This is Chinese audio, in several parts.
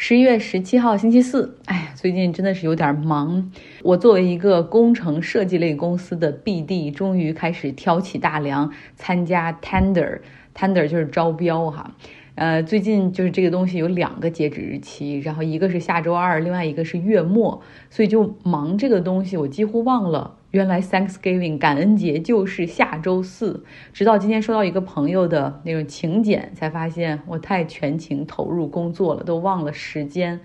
十一月十七号星期四，哎，最近真的是有点忙。我作为一个工程设计类公司的 BD，终于开始挑起大梁参加 tender，tender 就是招标哈。呃，最近就是这个东西有两个截止日期，然后一个是下周二，另外一个是月末，所以就忙这个东西，我几乎忘了。原来 Thanksgiving 感恩节就是下周四，直到今天收到一个朋友的那种请柬，才发现我太全情投入工作了，都忘了时间。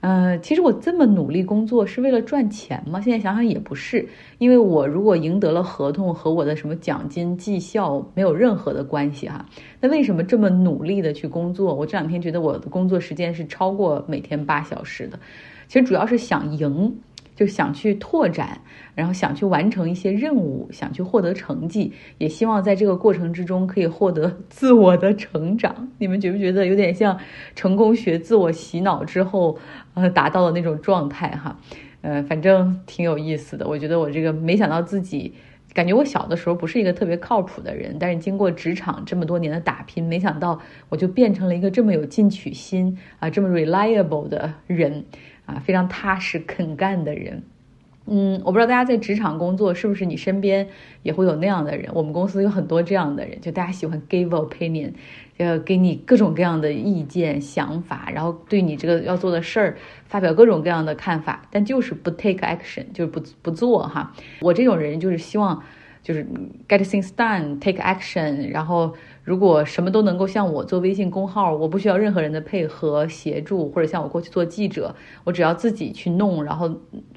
呃，其实我这么努力工作是为了赚钱吗？现在想想也不是，因为我如果赢得了合同和我的什么奖金绩效没有任何的关系哈。那为什么这么努力的去工作？我这两天觉得我的工作时间是超过每天八小时的，其实主要是想赢。就想去拓展，然后想去完成一些任务，想去获得成绩，也希望在这个过程之中可以获得 自我的成长。你们觉不觉得有点像成功学自我洗脑之后，呃，达到的那种状态哈？呃，反正挺有意思的。我觉得我这个没想到自己，感觉我小的时候不是一个特别靠谱的人，但是经过职场这么多年的打拼，没想到我就变成了一个这么有进取心啊，这么 reliable 的人。啊，非常踏实肯干的人，嗯，我不知道大家在职场工作是不是你身边也会有那样的人。我们公司有很多这样的人，就大家喜欢 give opinion，呃，给你各种各样的意见想法，然后对你这个要做的事儿发表各种各样的看法，但就是不 take action，就是不不做哈。我这种人就是希望。就是 get things done, take action。然后，如果什么都能够像我做微信公号，我不需要任何人的配合协助，或者像我过去做记者，我只要自己去弄。然后，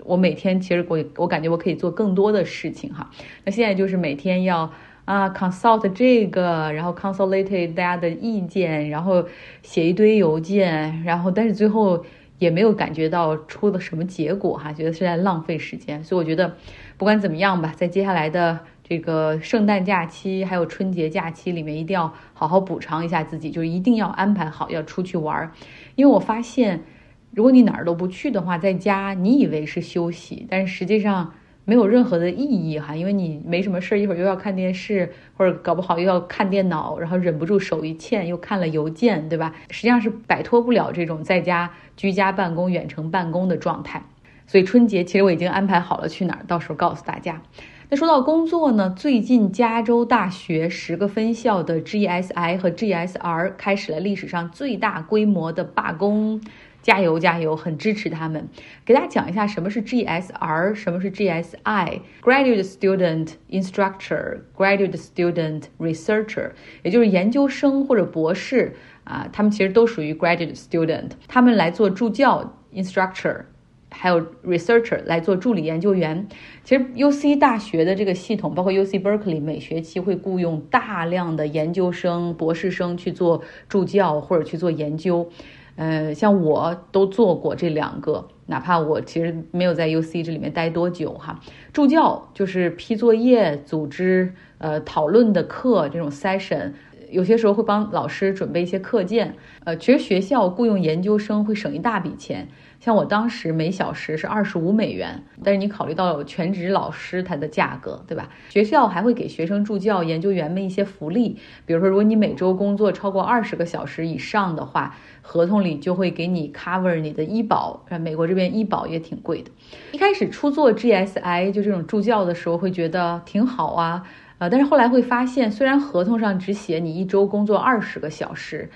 我每天其实我我感觉我可以做更多的事情哈。那现在就是每天要啊 consult 这个，然后 consultate 大家的意见，然后写一堆邮件，然后但是最后也没有感觉到出了什么结果哈，觉得是在浪费时间。所以我觉得不管怎么样吧，在接下来的。这个圣诞假期还有春节假期里面，一定要好好补偿一下自己，就是一定要安排好要出去玩儿。因为我发现，如果你哪儿都不去的话，在家你以为是休息，但是实际上没有任何的意义哈，因为你没什么事儿，一会儿又要看电视，或者搞不好又要看电脑，然后忍不住手一欠又看了邮件，对吧？实际上是摆脱不了这种在家居家办公、远程办公的状态。所以春节其实我已经安排好了去哪儿，到时候告诉大家。那说到工作呢，最近加州大学十个分校的 GSI 和 GSR 开始了历史上最大规模的罢工，加油加油，很支持他们。给大家讲一下什么是 GSR，什么是 GSI，Graduate Student Instructor，Graduate Student Researcher，也就是研究生或者博士啊，他们其实都属于 Graduate Student，他们来做助教 Instructor。还有 researcher 来做助理研究员。其实 U C 大学的这个系统，包括 U C Berkeley，每学期会雇佣大量的研究生、博士生去做助教或者去做研究。呃，像我都做过这两个，哪怕我其实没有在 U C 这里面待多久哈。助教就是批作业、组织呃讨论的课这种 session，有些时候会帮老师准备一些课件。呃，其实学校雇佣研究生会省一大笔钱。像我当时每小时是二十五美元，但是你考虑到全职老师他的价格，对吧？学校还会给学生助教、研究员们一些福利，比如说，如果你每周工作超过二十个小时以上的话，合同里就会给你 cover 你的医保。美国这边医保也挺贵的。一开始初做 GSI 就这种助教的时候，会觉得挺好啊，呃，但是后来会发现，虽然合同上只写你一周工作二十个小时，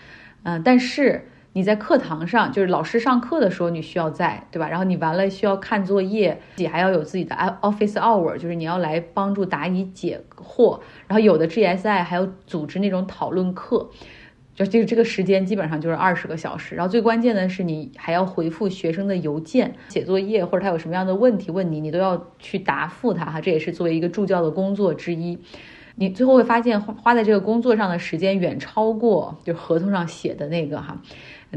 嗯，但是。你在课堂上，就是老师上课的时候，你需要在，对吧？然后你完了需要看作业，自己还要有自己的 office hour，就是你要来帮助答疑解惑。然后有的 GSI 还有组织那种讨论课，就就是这个时间基本上就是二十个小时。然后最关键的是，你还要回复学生的邮件、写作业，或者他有什么样的问题问你，你都要去答复他哈。这也是作为一个助教的工作之一。你最后会发现，花在这个工作上的时间远超过就合同上写的那个哈。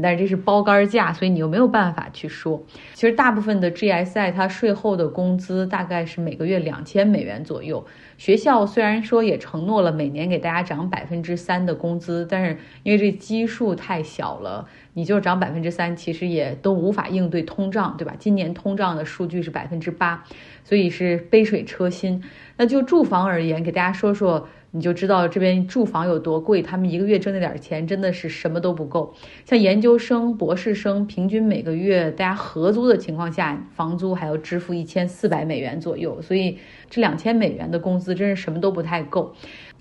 但是这是包干价，所以你又没有办法去说。其实大部分的 GSI 它税后的工资大概是每个月两千美元左右。学校虽然说也承诺了每年给大家涨百分之三的工资，但是因为这基数太小了，你就涨百分之三，其实也都无法应对通胀，对吧？今年通胀的数据是百分之八，所以是杯水车薪。那就住房而言，给大家说说。你就知道这边住房有多贵。他们一个月挣那点钱真的是什么都不够。像研究生、博士生，平均每个月大家合租的情况下，房租还要支付一千四百美元左右，所以这两千美元的工资真是什么都不太够。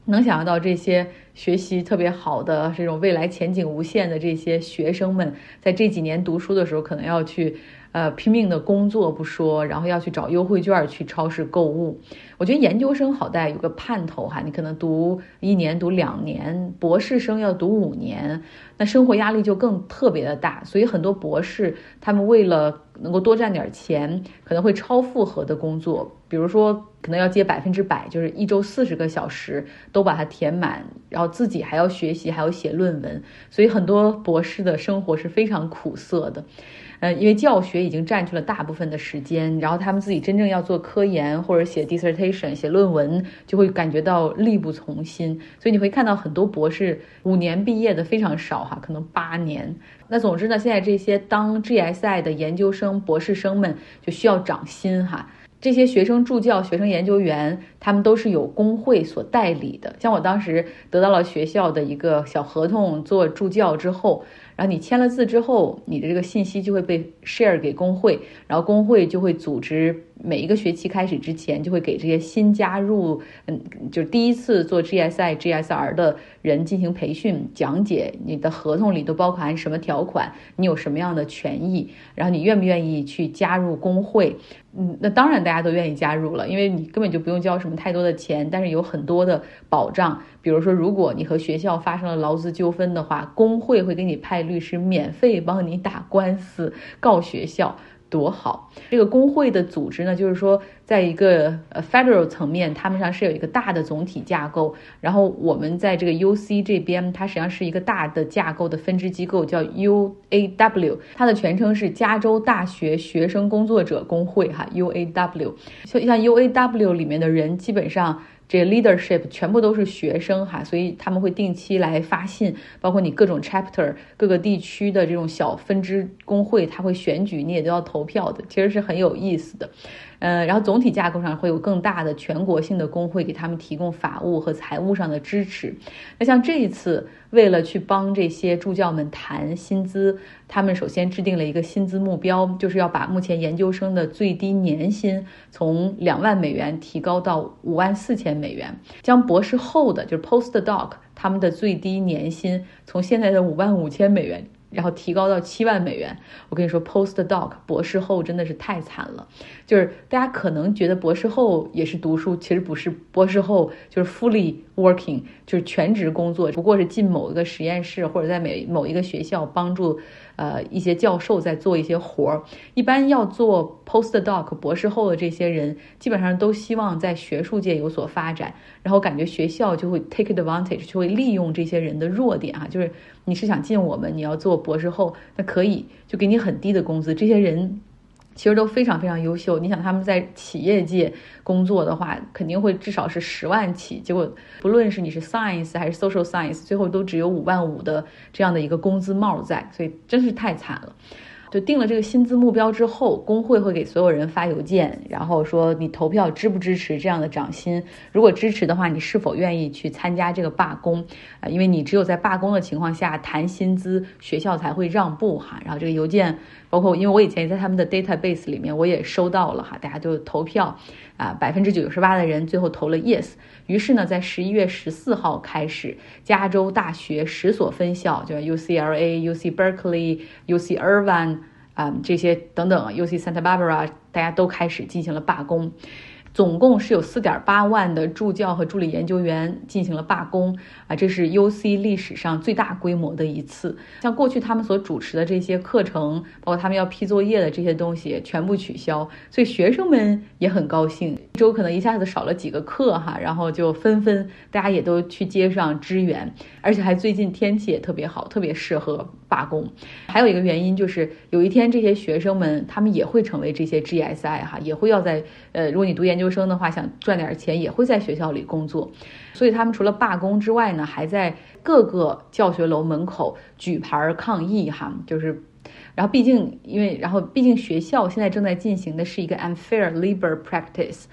能想象到这些学习特别好的、这种未来前景无限的这些学生们，在这几年读书的时候，可能要去。呃，拼命的工作不说，然后要去找优惠券去超市购物。我觉得研究生好歹有个盼头哈，你可能读一年、读两年，博士生要读五年，那生活压力就更特别的大。所以很多博士他们为了能够多赚点钱，可能会超负荷的工作，比如说可能要接百分之百，就是一周四十个小时都把它填满，然后自己还要学习，还要写论文，所以很多博士的生活是非常苦涩的。呃，因为教学已经占据了大部分的时间，然后他们自己真正要做科研或者写 dissertation 写论文，就会感觉到力不从心。所以你会看到很多博士五年毕业的非常少哈，可能八年。那总之呢，现在这些当 GSI 的研究生、博士生们就需要涨薪哈。这些学生助教、学生研究员，他们都是有工会所代理的。像我当时得到了学校的一个小合同做助教之后。然后你签了字之后，你的这个信息就会被 share 给工会，然后工会就会组织每一个学期开始之前，就会给这些新加入，嗯，就第一次做 GSI、GSR 的人进行培训，讲解你的合同里都包含什么条款，你有什么样的权益，然后你愿不愿意去加入工会。嗯，那当然大家都愿意加入了，因为你根本就不用交什么太多的钱，但是有很多的保障。比如说，如果你和学校发生了劳资纠纷的话，工会会给你派律师，免费帮你打官司，告学校。多好！这个工会的组织呢，就是说，在一个呃 federal 层面，他们上是有一个大的总体架构。然后我们在这个 UC 这边，它实际上是一个大的架构的分支机构，叫 UAW，它的全称是加州大学学生工作者工会哈，UAW。像像 UAW 里面的人，基本上。这 leadership 全部都是学生哈，所以他们会定期来发信，包括你各种 chapter 各个地区的这种小分支工会，他会选举，你也都要投票的，其实是很有意思的。呃，然后总体架构上会有更大的全国性的工会给他们提供法务和财务上的支持。那像这一次，为了去帮这些助教们谈薪资，他们首先制定了一个薪资目标，就是要把目前研究生的最低年薪从两万美元提高到五万四千美元，将博士后的就是 postdoc 他们的最低年薪从现在的五万五千美元。然后提高到七万美元，我跟你说，postdoc 博士后真的是太惨了。就是大家可能觉得博士后也是读书，其实不是，博士后就是 fully working，就是全职工作，不过是进某一个实验室或者在某某一个学校帮助。呃，一些教授在做一些活儿，一般要做 postdoc 博士后的这些人，基本上都希望在学术界有所发展，然后感觉学校就会 take advantage，就会利用这些人的弱点哈，就是你是想进我们，你要做博士后，那可以就给你很低的工资，这些人。其实都非常非常优秀。你想他们在企业界工作的话，肯定会至少是十万起。结果不论是你是 science 还是 social science，最后都只有五万五的这样的一个工资帽在，所以真是太惨了。就定了这个薪资目标之后，工会会给所有人发邮件，然后说你投票支不支持这样的涨薪？如果支持的话，你是否愿意去参加这个罢工？啊，因为你只有在罢工的情况下谈薪资，学校才会让步哈。然后这个邮件。包括，因为我以前也在他们的 database 里面，我也收到了哈，大家就投票，啊，百分之九十八的人最后投了 yes。于是呢，在十一月十四号开始，加州大学十所分校，就 UCLA、UC Berkeley、UC Irvine 啊这些等等，UC Santa Barbara，大家都开始进行了罢工。总共是有四点八万的助教和助理研究员进行了罢工啊，这是 U C 历史上最大规模的一次。像过去他们所主持的这些课程，包括他们要批作业的这些东西，全部取消，所以学生们也很高兴，一周可能一下子少了几个课哈，然后就纷纷大家也都去街上支援，而且还最近天气也特别好，特别适合罢工。还有一个原因就是，有一天这些学生们他们也会成为这些 G S I 哈，也会要在呃，如果你读研究。研究生的话，想赚点钱也会在学校里工作，所以他们除了罢工之外呢，还在各个教学楼门口举牌抗议，哈，就是然后毕竟因为然后毕竟学校现在正在进行的是一个 unfair labor practice。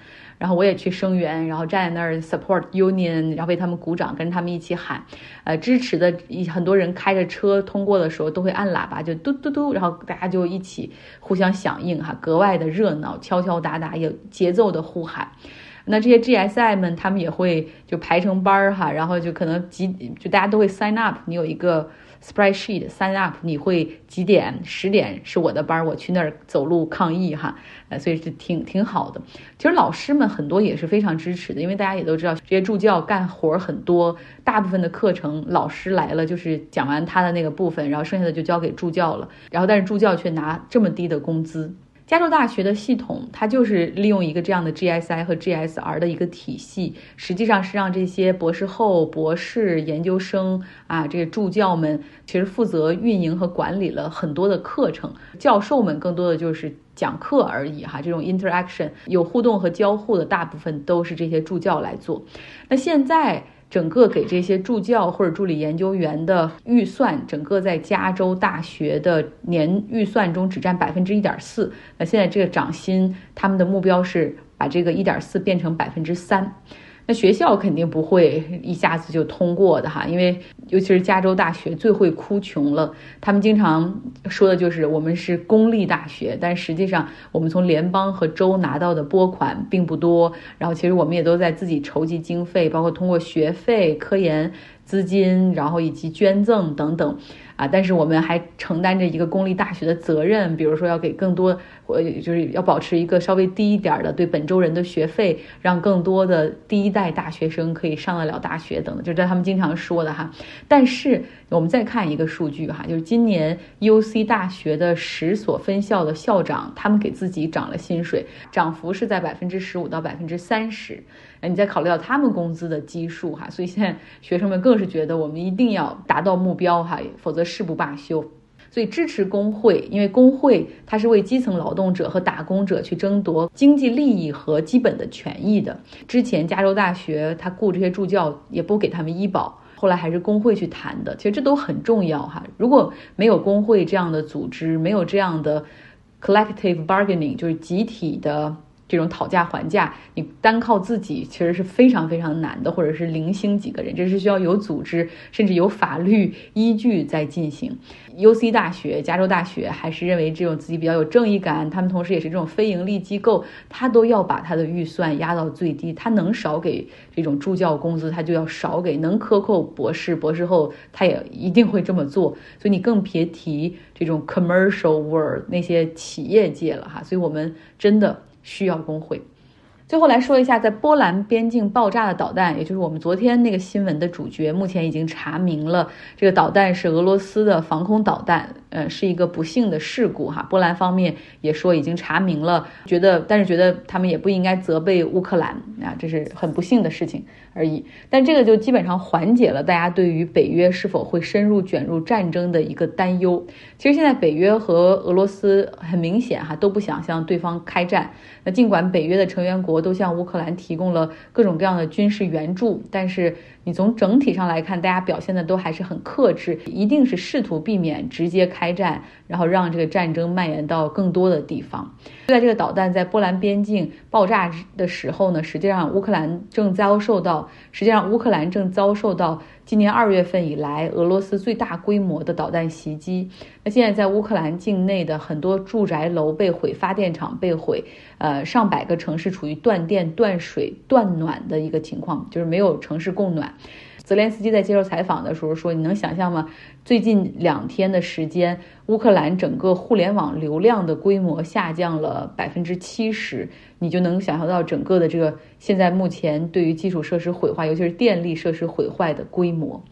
然后我也去声援，然后站在那儿 support union，然后为他们鼓掌，跟他们一起喊，呃，支持的很多人开着车通过的时候都会按喇叭，就嘟嘟嘟，然后大家就一起互相响应哈，格外的热闹，敲敲打打，有节奏的呼喊。那这些 GSI 们他们也会就排成班儿哈，然后就可能几就大家都会 sign up，你有一个。Spreadsheet sign up，你会几点？十点是我的班，我去那儿走路抗议哈，呃，所以是挺挺好的。其实老师们很多也是非常支持的，因为大家也都知道，这些助教干活很多，大部分的课程老师来了就是讲完他的那个部分，然后剩下的就交给助教了。然后但是助教却拿这么低的工资。加州大学的系统，它就是利用一个这样的 GSI 和 GSR 的一个体系，实际上是让这些博士后、博士研究生啊，这些助教们其实负责运营和管理了很多的课程，教授们更多的就是讲课而已哈。这种 interaction 有互动和交互的大部分都是这些助教来做。那现在。整个给这些助教或者助理研究员的预算，整个在加州大学的年预算中只占百分之一点四。那现在这个涨薪，他们的目标是把这个一点四变成百分之三。那学校肯定不会一下子就通过的哈，因为尤其是加州大学最会哭穷了。他们经常说的就是我们是公立大学，但实际上我们从联邦和州拿到的拨款并不多。然后其实我们也都在自己筹集经费，包括通过学费、科研资金，然后以及捐赠等等。啊！但是我们还承担着一个公立大学的责任，比如说要给更多，呃，就是要保持一个稍微低一点的对本州人的学费，让更多的第一代大学生可以上得了大学等等，就是他们经常说的哈。但是我们再看一个数据哈，就是今年 U C 大学的十所分校的校长，他们给自己涨了薪水，涨幅是在百分之十五到百分之三十。你再考虑到他们工资的基数哈，所以现在学生们更是觉得我们一定要达到目标哈，否则誓不罢休。所以支持工会，因为工会它是为基层劳动者和打工者去争夺经济利益和基本的权益的。之前加州大学他雇这些助教也不给他们医保，后来还是工会去谈的。其实这都很重要哈，如果没有工会这样的组织，没有这样的 collective bargaining，就是集体的。这种讨价还价，你单靠自己其实是非常非常难的，或者是零星几个人，这是需要有组织，甚至有法律依据在进行。U C 大学、加州大学还是认为这种自己比较有正义感，他们同时也是这种非盈利机构，他都要把他的预算压到最低，他能少给这种助教工资，他就要少给；能克扣博士、博士后，他也一定会这么做。所以你更别提这种 commercial world 那些企业界了哈。所以我们真的。需要工会。最后来说一下，在波兰边境爆炸的导弹，也就是我们昨天那个新闻的主角，目前已经查明了，这个导弹是俄罗斯的防空导弹，呃，是一个不幸的事故哈。波兰方面也说已经查明了，觉得但是觉得他们也不应该责备乌克兰啊，这是很不幸的事情而已。但这个就基本上缓解了大家对于北约是否会深入卷入战争的一个担忧。其实现在北约和俄罗斯很明显哈都不想向对方开战。那尽管北约的成员国都向乌克兰提供了各种各样的军事援助，但是你从整体上来看，大家表现的都还是很克制，一定是试图避免直接开战，然后让这个战争蔓延到更多的地方。就在这个导弹在波兰边境爆炸的时候呢，实际上乌克兰正遭受到，实际上乌克兰正遭受到。今年二月份以来，俄罗斯最大规模的导弹袭击。那现在在乌克兰境内的很多住宅楼被毁，发电厂被毁，呃，上百个城市处于断电、断水、断暖的一个情况，就是没有城市供暖。泽连斯基在接受采访的时候说：“你能想象吗？最近两天的时间，乌克兰整个互联网流量的规模下降了百分之七十，你就能想象到整个的这个现在目前对于基础设施毁坏，尤其是电力设施毁坏的规模。”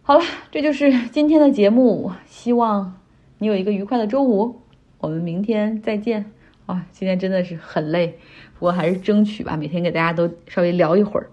好了，这就是今天的节目，希望你有一个愉快的周五，我们明天再见。啊，今天真的是很累，不过还是争取吧，每天给大家都稍微聊一会儿。